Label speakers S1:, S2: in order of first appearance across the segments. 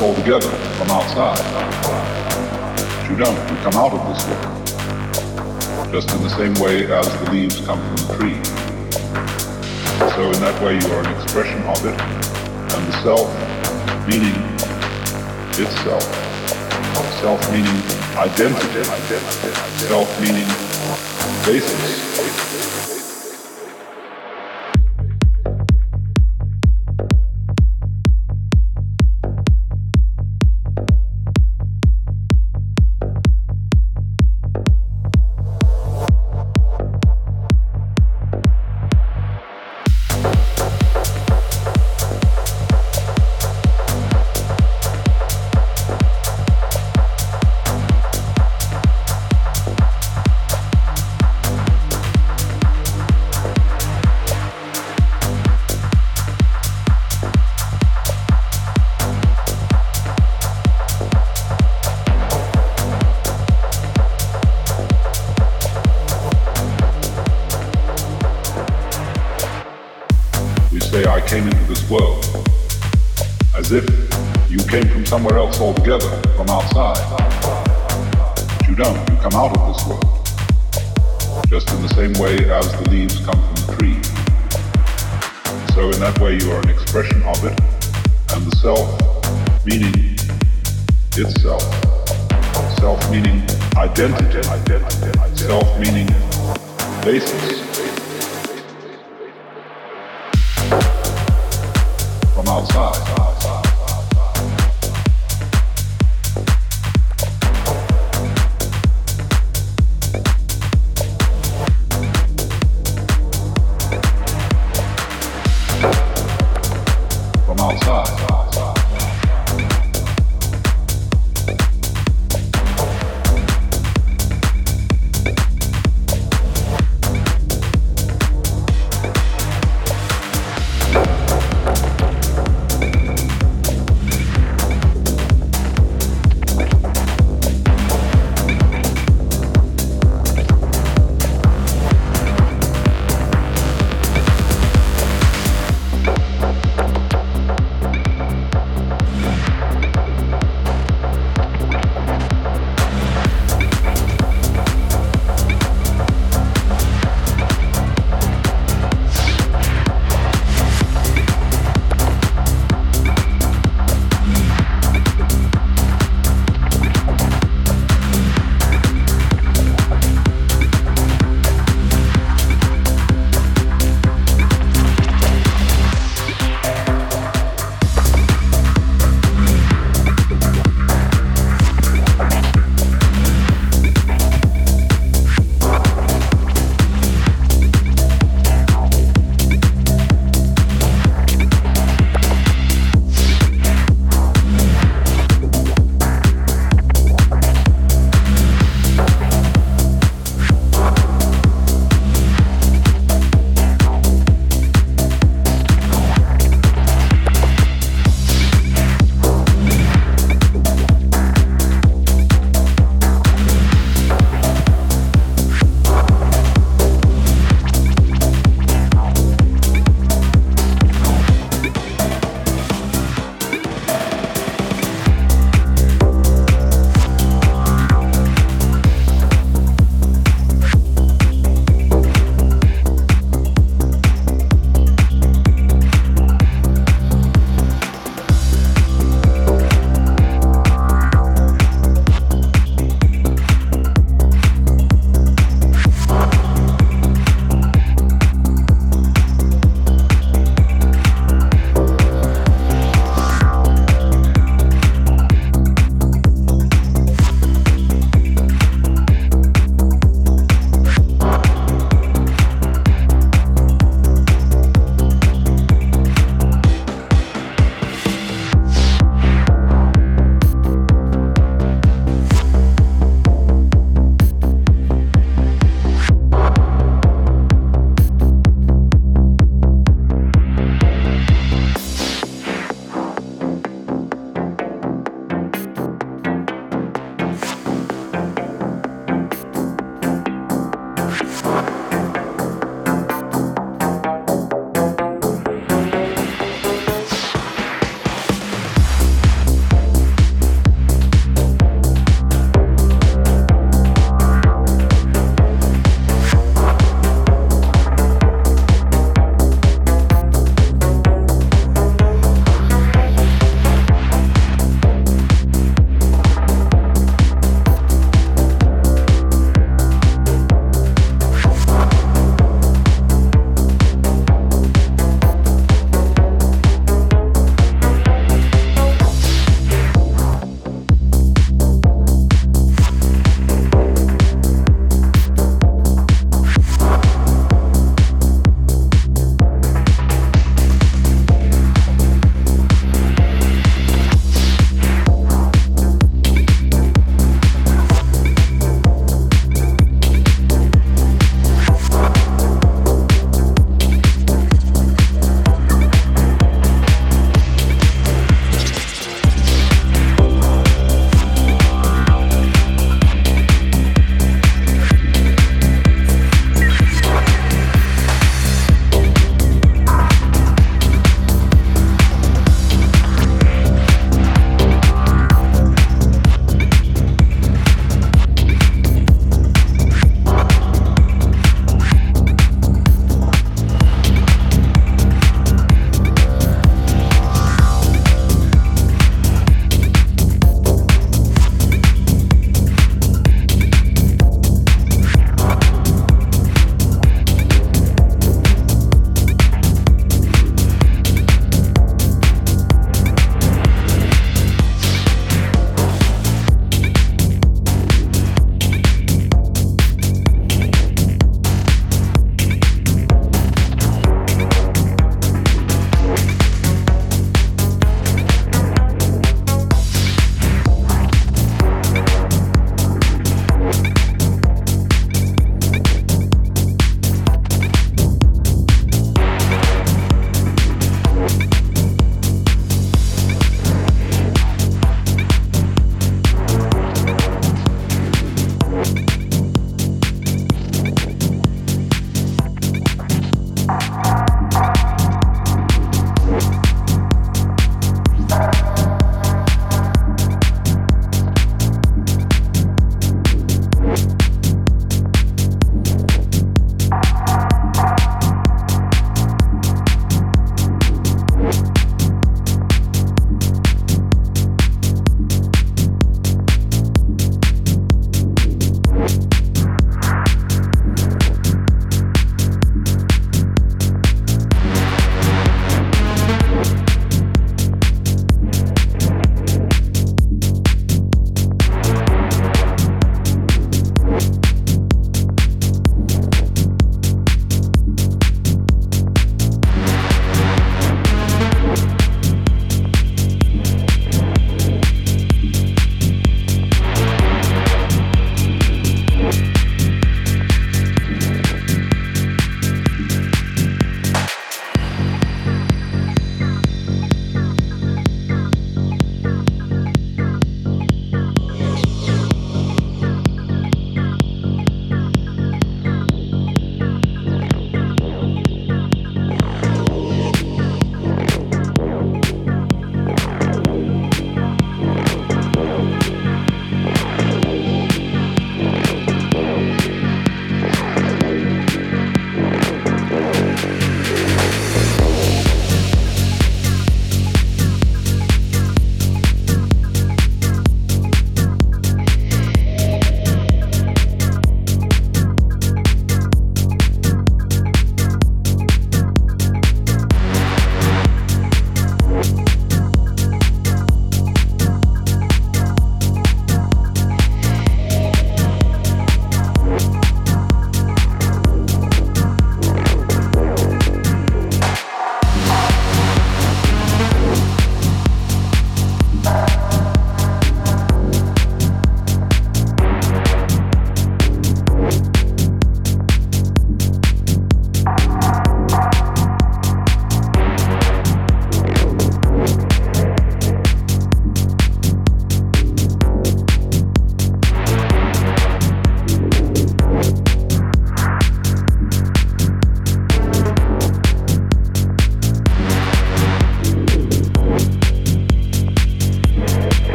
S1: else altogether, from outside. But you don't. You come out of this world, just in the same way as the leaves come from the tree. So in that way you are an expression of it, and the self meaning itself, self meaning identity, self meaning basis.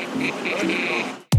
S2: ありがとう。